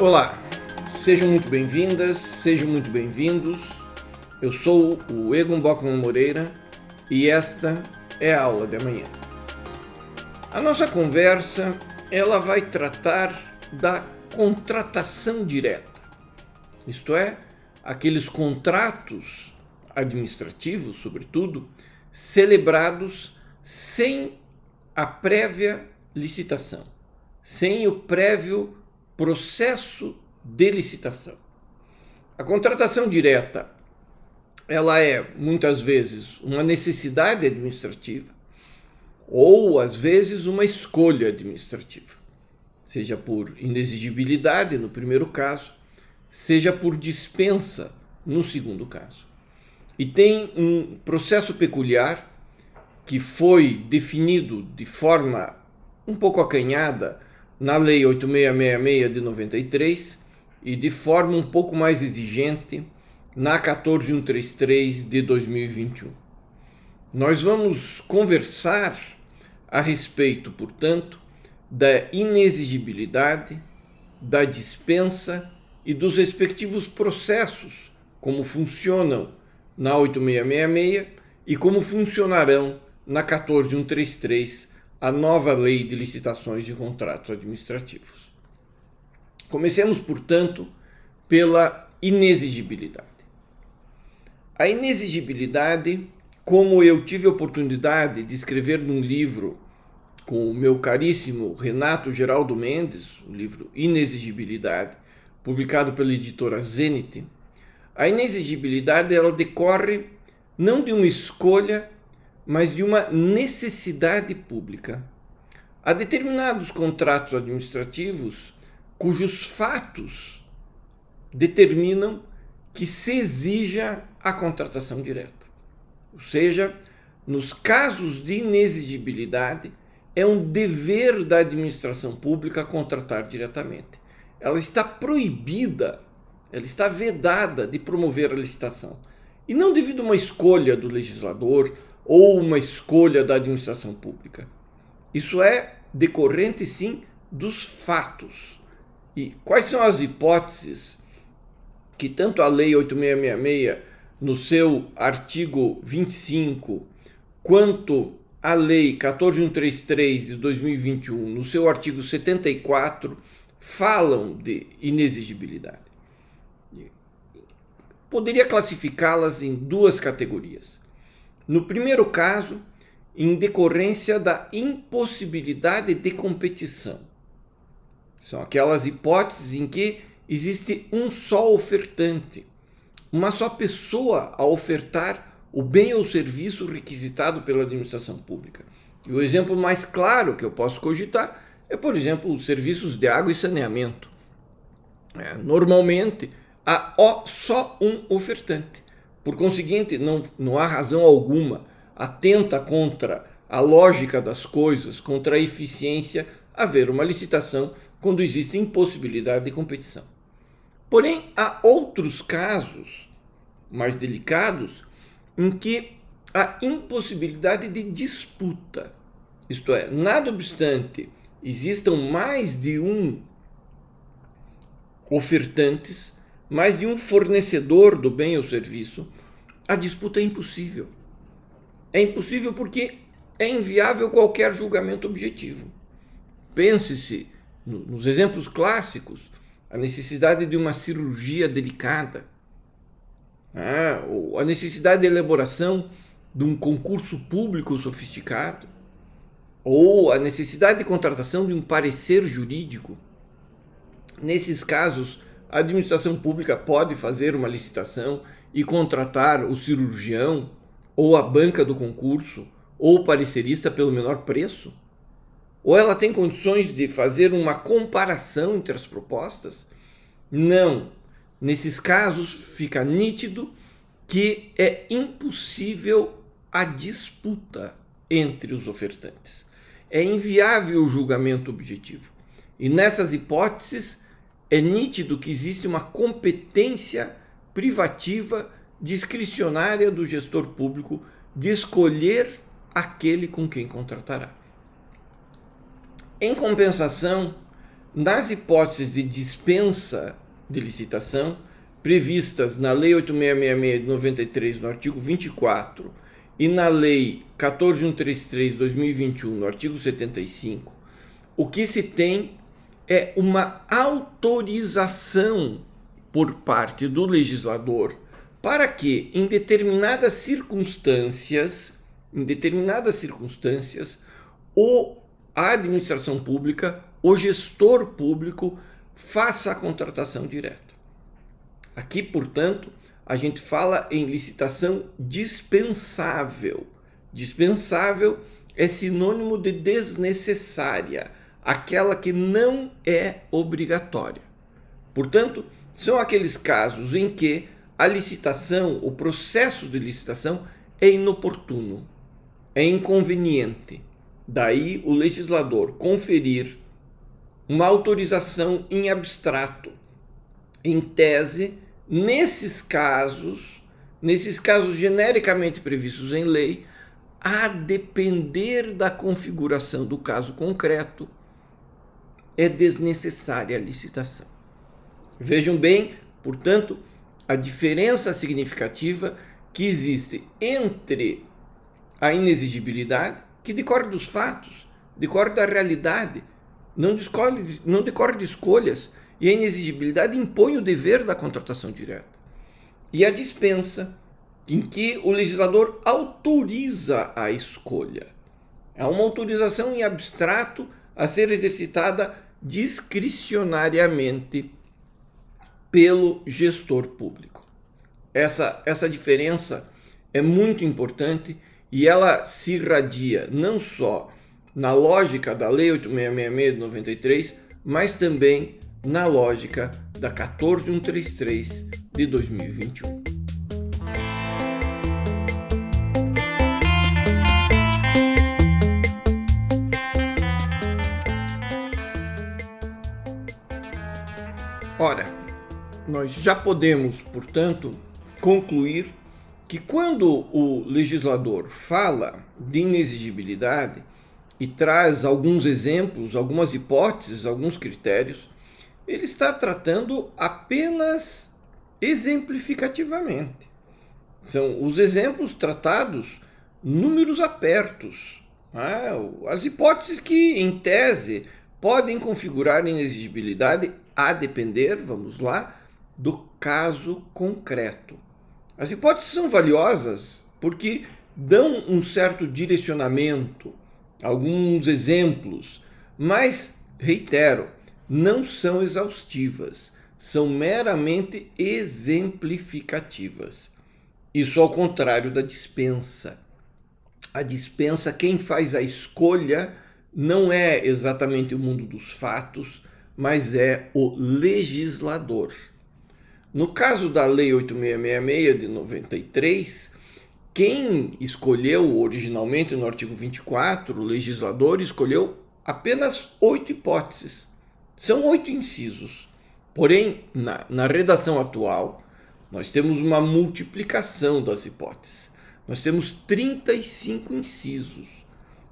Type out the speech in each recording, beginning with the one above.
Olá, sejam muito bem-vindas, sejam muito bem-vindos. Eu sou o Egon Bockman Moreira e esta é a aula de amanhã. A nossa conversa ela vai tratar da contratação direta, isto é, aqueles contratos administrativos, sobretudo, celebrados sem a prévia licitação, sem o prévio processo de licitação. A contratação direta, ela é muitas vezes uma necessidade administrativa ou às vezes uma escolha administrativa, seja por inexigibilidade no primeiro caso, seja por dispensa no segundo caso. E tem um processo peculiar que foi definido de forma um pouco acanhada na Lei 8666 de 93 e de forma um pouco mais exigente na 14133 de 2021. Nós vamos conversar a respeito, portanto, da inexigibilidade, da dispensa e dos respectivos processos, como funcionam na 8666 e como funcionarão na 14133 a nova lei de licitações e contratos administrativos. Comecemos, portanto, pela inexigibilidade. A inexigibilidade, como eu tive a oportunidade de escrever num livro com o meu caríssimo Renato Geraldo Mendes, o livro Inexigibilidade, publicado pela editora Zenit, a inexigibilidade ela decorre não de uma escolha mas de uma necessidade pública. Há determinados contratos administrativos cujos fatos determinam que se exija a contratação direta. Ou seja, nos casos de inexigibilidade, é um dever da administração pública contratar diretamente. Ela está proibida, ela está vedada de promover a licitação. E não devido a uma escolha do legislador ou uma escolha da administração pública. Isso é decorrente, sim, dos fatos. E quais são as hipóteses que tanto a Lei 8666, no seu artigo 25, quanto a Lei 14133 de 2021, no seu artigo 74, falam de inexigibilidade? Poderia classificá-las em duas categorias. No primeiro caso, em decorrência da impossibilidade de competição. São aquelas hipóteses em que existe um só ofertante, uma só pessoa a ofertar o bem ou serviço requisitado pela administração pública. E o exemplo mais claro que eu posso cogitar é, por exemplo, os serviços de água e saneamento. É, normalmente, há só um ofertante. Por conseguinte, não, não há razão alguma, atenta contra a lógica das coisas, contra a eficiência, haver uma licitação quando existe impossibilidade de competição. Porém, há outros casos mais delicados em que há impossibilidade de disputa. Isto é, nada obstante existam mais de um ofertantes, mais de um fornecedor do bem ou serviço, a disputa é impossível. É impossível porque é inviável qualquer julgamento objetivo. Pense-se nos exemplos clássicos, a necessidade de uma cirurgia delicada, ah, a necessidade de elaboração de um concurso público sofisticado, ou a necessidade de contratação de um parecer jurídico. Nesses casos, a administração pública pode fazer uma licitação e contratar o cirurgião, ou a banca do concurso, ou o parecerista pelo menor preço? Ou ela tem condições de fazer uma comparação entre as propostas? Não. Nesses casos, fica nítido que é impossível a disputa entre os ofertantes. É inviável o julgamento objetivo. E nessas hipóteses, é nítido que existe uma competência privativa discricionária do gestor público de escolher aquele com quem contratará. Em compensação, nas hipóteses de dispensa de licitação previstas na Lei 8666 de 93, no artigo 24, e na Lei 14133 de 2021, no artigo 75, o que se tem é uma autorização por parte do legislador para que, em determinadas circunstâncias, em determinadas circunstâncias, o, a administração pública, o gestor público, faça a contratação direta. Aqui, portanto, a gente fala em licitação dispensável. Dispensável é sinônimo de desnecessária, aquela que não é obrigatória. Portanto, são aqueles casos em que a licitação, o processo de licitação é inoportuno, é inconveniente. Daí o legislador conferir uma autorização em abstrato, em tese, nesses casos, nesses casos genericamente previstos em lei, a depender da configuração do caso concreto, é desnecessária a licitação. Vejam bem, portanto, a diferença significativa que existe entre a inexigibilidade, que decorre dos fatos, decorre da realidade, não, decorre, não decorre de escolhas, e a inexigibilidade impõe o dever da contratação direta. E a dispensa, em que o legislador autoriza a escolha. É uma autorização em abstrato a ser exercitada discricionariamente pelo gestor público. Essa, essa diferença é muito importante e ela se irradia não só na lógica da Lei 8666 de 93, mas também na lógica da 14133 de 2021. Ora, nós já podemos, portanto, concluir que quando o legislador fala de inexigibilidade e traz alguns exemplos, algumas hipóteses, alguns critérios, ele está tratando apenas exemplificativamente. São os exemplos tratados números apertos. Né? As hipóteses que, em tese, podem configurar inexigibilidade a depender, vamos lá, do caso concreto. As hipóteses são valiosas porque dão um certo direcionamento, alguns exemplos, mas, reitero, não são exaustivas, são meramente exemplificativas. Isso ao contrário da dispensa. A dispensa, quem faz a escolha não é exatamente o mundo dos fatos, mas é o legislador. No caso da Lei 8666 de 93, quem escolheu originalmente no artigo 24, o legislador escolheu apenas oito hipóteses. São oito incisos. Porém, na, na redação atual, nós temos uma multiplicação das hipóteses. Nós temos 35 incisos,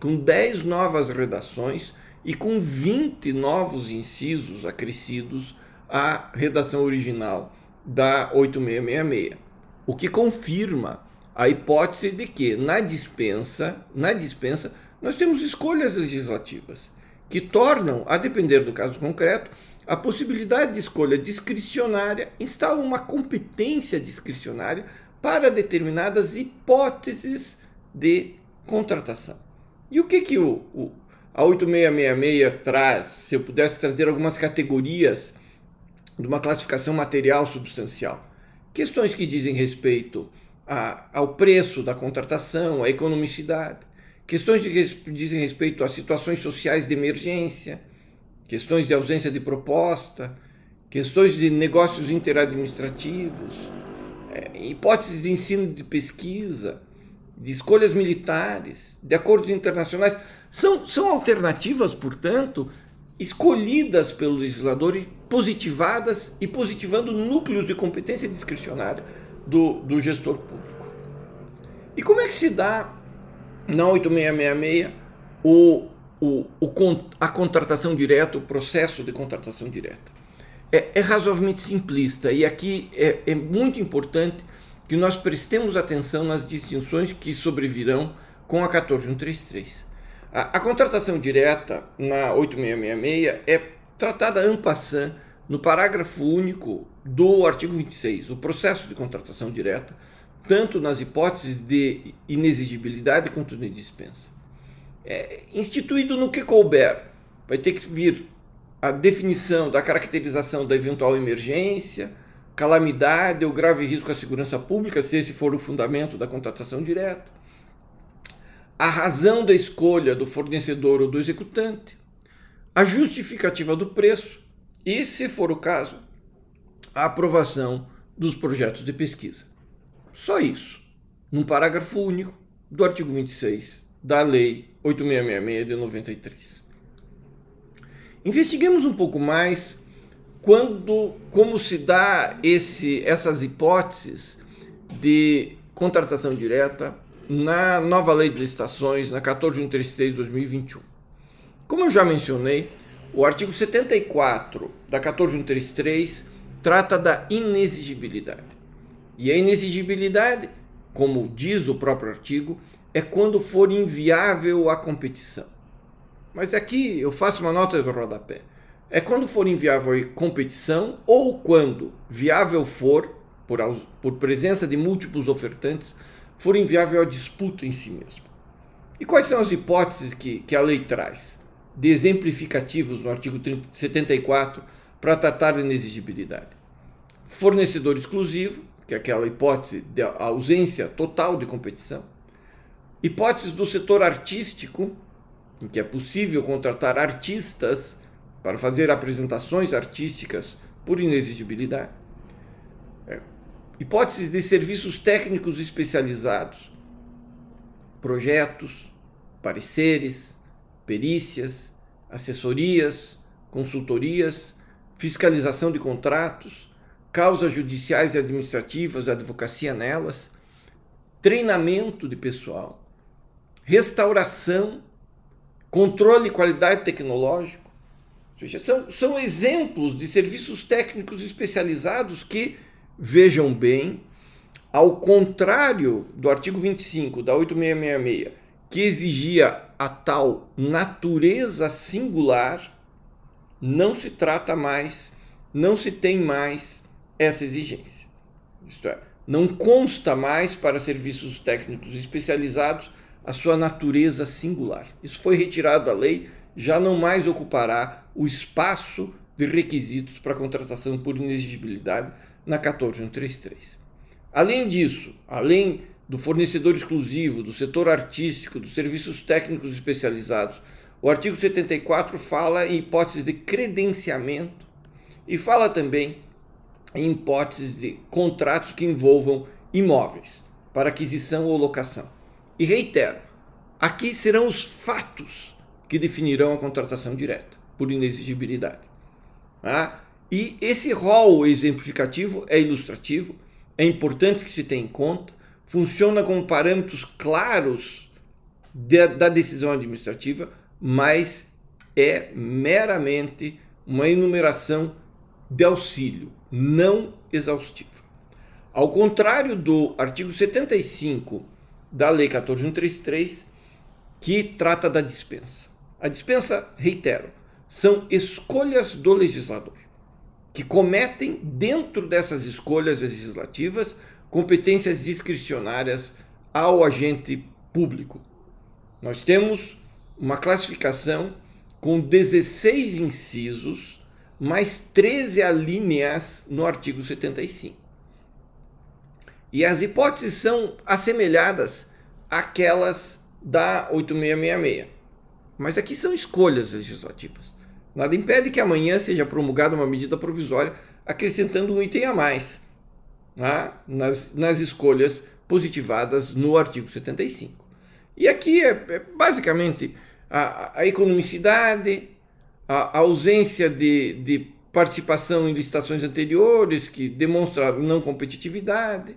com 10 novas redações e com 20 novos incisos acrescidos à redação original da 8666, o que confirma a hipótese de que na dispensa, na dispensa, nós temos escolhas legislativas que tornam, a depender do caso concreto, a possibilidade de escolha discricionária, instala uma competência discricionária para determinadas hipóteses de contratação. E o que, que o, o, a 8666 traz? Se eu pudesse trazer algumas categorias de uma classificação material substancial. Questões que dizem respeito a, ao preço da contratação, à economicidade, questões que dizem respeito a situações sociais de emergência, questões de ausência de proposta, questões de negócios interadministrativos, é, hipóteses de ensino de pesquisa, de escolhas militares, de acordos internacionais. São, são alternativas, portanto, escolhidas pelo legislador e positivadas e positivando núcleos de competência discricionária do, do gestor público. E como é que se dá na 8666 o, o, o, a contratação direta, o processo de contratação direta. É, é razoavelmente simplista e aqui é, é muito importante que nós prestemos atenção nas distinções que sobrevirão com a 14133. A, a contratação direta na 8666 é tratada en passant no parágrafo único do artigo 26, o processo de contratação direta, tanto nas hipóteses de inexigibilidade quanto de dispensa. É instituído no que couber, vai ter que vir a definição da caracterização da eventual emergência, calamidade ou grave risco à segurança pública, se esse for o fundamento da contratação direta, a razão da escolha do fornecedor ou do executante, a justificativa do preço e, se for o caso, a aprovação dos projetos de pesquisa. Só isso, num parágrafo único do artigo 26 da Lei 8666 de 93. Investiguemos um pouco mais quando, como se dá esse, essas hipóteses de contratação direta na nova lei de licitações, na 14133 de 2021. Como eu já mencionei, o artigo 74 da 14133 trata da inexigibilidade. E a inexigibilidade, como diz o próprio artigo, é quando for inviável a competição. Mas aqui eu faço uma nota do rodapé. É quando for inviável competição ou quando viável for, por, por presença de múltiplos ofertantes, for inviável a disputa em si mesmo. E quais são as hipóteses que, que a lei traz? De exemplificativos no artigo 74 para tratar da inexigibilidade. Fornecedor exclusivo, que é aquela hipótese de ausência total de competição. Hipóteses do setor artístico, em que é possível contratar artistas para fazer apresentações artísticas por inexigibilidade. É. Hipóteses de serviços técnicos especializados, projetos, pareceres, perícias, assessorias, consultorias, fiscalização de contratos, causas judiciais e administrativas, advocacia nelas, treinamento de pessoal, restauração controle e qualidade tecnológico. São, são exemplos de serviços técnicos especializados que, vejam bem, ao contrário do artigo 25 da 8666, que exigia a tal natureza singular, não se trata mais, não se tem mais essa exigência. Isto é, não consta mais para serviços técnicos especializados a sua natureza singular. Isso foi retirado da lei, já não mais ocupará o espaço de requisitos para contratação por inexigibilidade na 14133. Além disso, além do fornecedor exclusivo, do setor artístico, dos serviços técnicos especializados, o artigo 74 fala em hipóteses de credenciamento e fala também em hipóteses de contratos que envolvam imóveis para aquisição ou locação. E reitero, aqui serão os fatos que definirão a contratação direta, por inexigibilidade. Tá? E esse rol exemplificativo é ilustrativo, é importante que se tenha em conta, funciona como parâmetros claros de, da decisão administrativa, mas é meramente uma enumeração de auxílio, não exaustiva. Ao contrário do artigo 75 da Lei 14133, que trata da dispensa. A dispensa, reitero, são escolhas do legislador, que cometem, dentro dessas escolhas legislativas, competências discricionárias ao agente público. Nós temos uma classificação com 16 incisos, mais 13 alíneas no artigo 75. E as hipóteses são assemelhadas àquelas da 8666. Mas aqui são escolhas legislativas. Nada impede que amanhã seja promulgada uma medida provisória acrescentando um item a mais né, nas, nas escolhas positivadas no artigo 75. E aqui é, é basicamente a, a economicidade, a, a ausência de, de participação em licitações anteriores, que demonstra não competitividade,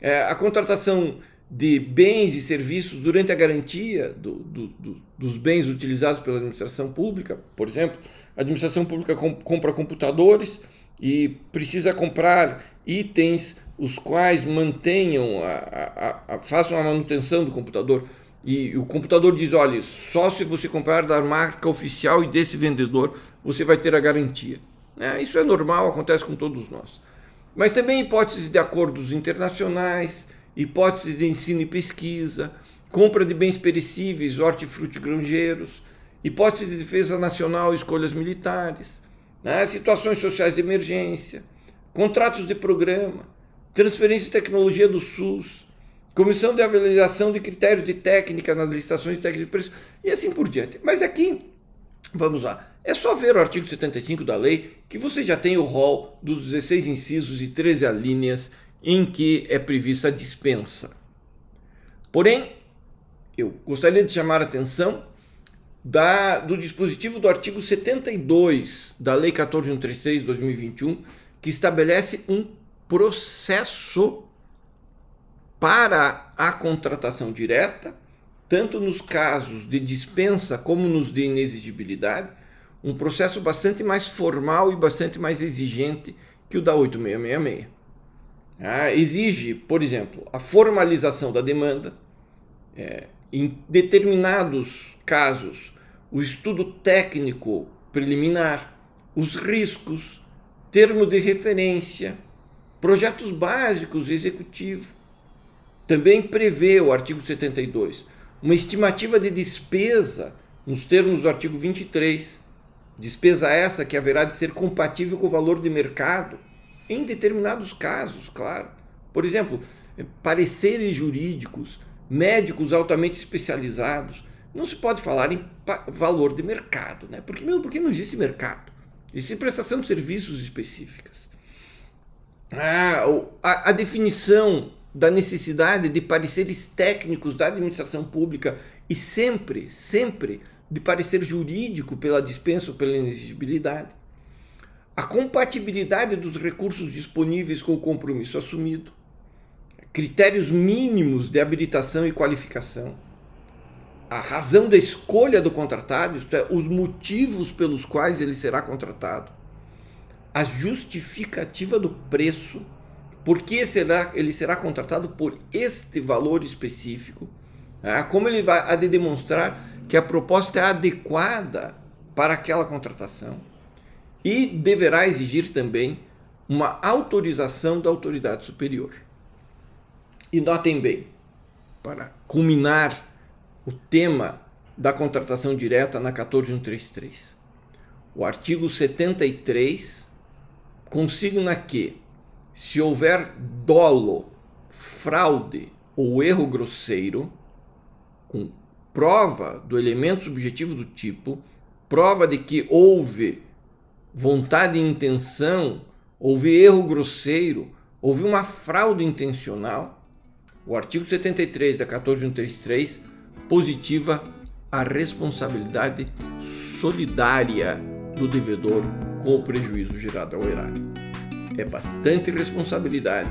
é, a contratação de bens e serviços durante a garantia do, do, do, dos bens utilizados pela administração pública. Por exemplo, a administração pública compra computadores e precisa comprar itens os quais mantenham, a, a, a, façam a manutenção do computador. E o computador diz: olha, só se você comprar da marca oficial e desse vendedor você vai ter a garantia. É, isso é normal, acontece com todos nós. Mas também hipóteses de acordos internacionais, hipóteses de ensino e pesquisa, compra de bens perecíveis, hortifruti granjeiros, hipótese de defesa nacional, escolhas militares, né? situações sociais de emergência, contratos de programa, transferência de tecnologia do SUS, comissão de avaliação de critérios de técnica nas licitações de técnicas de preço e assim por diante. Mas aqui, vamos lá, é só ver o artigo 75 da lei que você já tem o rol dos 16 incisos e 13 alíneas em que é prevista a dispensa. Porém, eu gostaria de chamar a atenção da, do dispositivo do artigo 72 da Lei 14133 de 2021, que estabelece um processo para a contratação direta, tanto nos casos de dispensa como nos de inexigibilidade, um processo bastante mais formal e bastante mais exigente que o da 8666. Ah, exige, por exemplo, a formalização da demanda, é, em determinados casos, o estudo técnico preliminar, os riscos, termo de referência, projetos básicos executivo. Também prevê o artigo 72 uma estimativa de despesa nos termos do artigo 23, despesa essa que haverá de ser compatível com o valor de mercado em determinados casos, claro. Por exemplo, pareceres jurídicos, médicos altamente especializados. Não se pode falar em valor de mercado, né? Porque, mesmo porque não existe mercado. Existe prestação de serviços específicas. Ah, a, a definição da necessidade de pareceres técnicos da administração pública e sempre, sempre de parecer jurídico pela dispensa ou pela inexigibilidade a compatibilidade dos recursos disponíveis com o compromisso assumido, critérios mínimos de habilitação e qualificação, a razão da escolha do contratado, isto é, os motivos pelos quais ele será contratado, a justificativa do preço, por que será, ele será contratado por este valor específico, né? como ele vai a de demonstrar que a proposta é adequada para aquela contratação e deverá exigir também uma autorização da autoridade superior. E notem bem, para culminar o tema da contratação direta na 14133, o artigo 73 consigna que, se houver dolo, fraude ou erro grosseiro, com prova do elemento subjetivo do tipo, prova de que houve vontade e intenção, houve erro grosseiro, houve uma fraude intencional, o artigo 73 da 14133 positiva a responsabilidade solidária do devedor com o prejuízo gerado ao erário. É bastante responsabilidade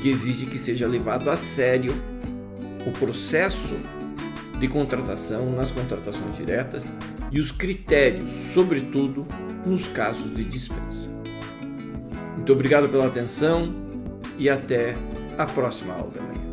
que exige que seja levado a sério o processo de contratação nas contratações diretas e os critérios, sobretudo, nos casos de dispensa. Muito obrigado pela atenção e até a próxima aula da manhã.